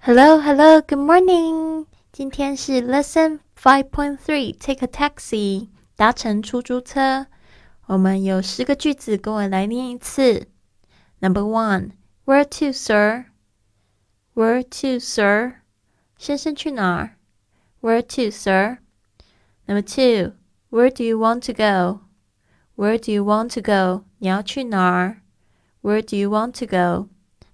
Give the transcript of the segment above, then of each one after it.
Hello, hello, good morning. 今天是 Lesson Five Point Three. Take a taxi. 搭乘出租车。我们有十个句子，跟我来念一次。Number one, Where to, sir? Where to, sir? 先生去哪儿？Where to, sir? Number two, Where do you want to go? Where do you want to go? 你要去哪儿？Where do you want to go?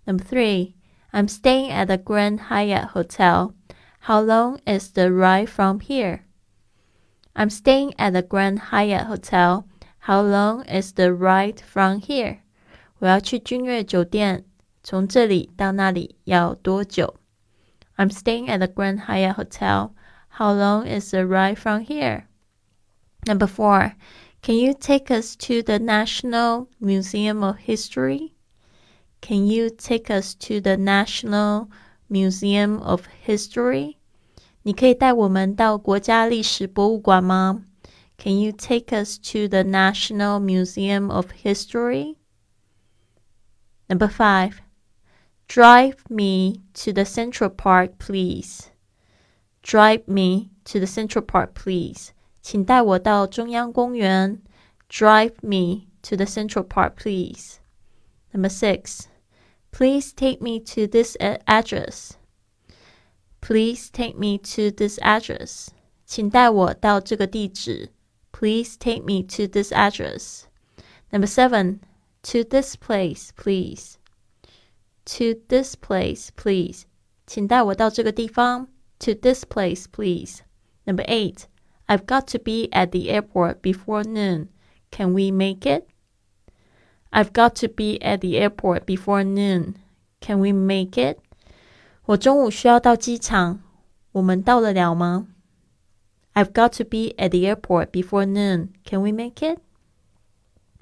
Number three. I'm staying at the Grand Hyatt Hotel. How long is the ride from here? I'm staying at the Grand Hyatt Hotel. How long is the ride from here? 我要去君悦酒店，从这里到那里要多久？I'm staying at the Grand Hyatt Hotel. How long is the ride from here? Number four, can you take us to the National Museum of History? Can you take us to the National Museum of History? 你可以带我们到国家历史博物馆吗？Can you take us to the National Museum of History? Number five. Drive me to the Central Park, please. Drive me to the Central Park, please. 请带我到中央公园。Drive me to the Central Park, please. Number six. Please take me to this address. Please take me to this address. 请带我到这个地址。Please take me to this address. Number seven. To this place, please. To this place, please. 请带我到这个地方。To this place, please. Number eight. I've got to be at the airport before noon. Can we make it? I've got to be at the airport before noon. Can we make it? 我中午需要到机场，我们到得了吗？I've got to be at the airport before noon. Can we make it?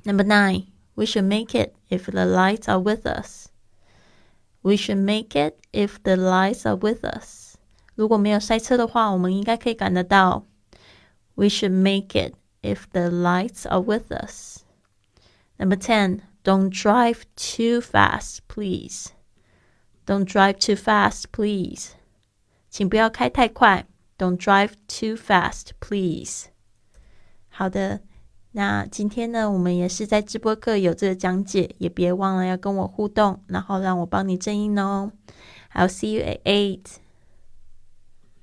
Number nine. We should make it if the lights are with us. We should make it if the lights are with us. 如果没有塞车的话，我们应该可以赶得到。We should make it if the lights are with us. Number 10. Don't drive too fast, please. Don't drive too fast, please. 请不要开太快。Don't drive too fast, please. 好的，那今天呢，我们也是在直播课有这个讲解，也别忘了要跟我互动，然后让我帮你正音哦。I'll see you at eight.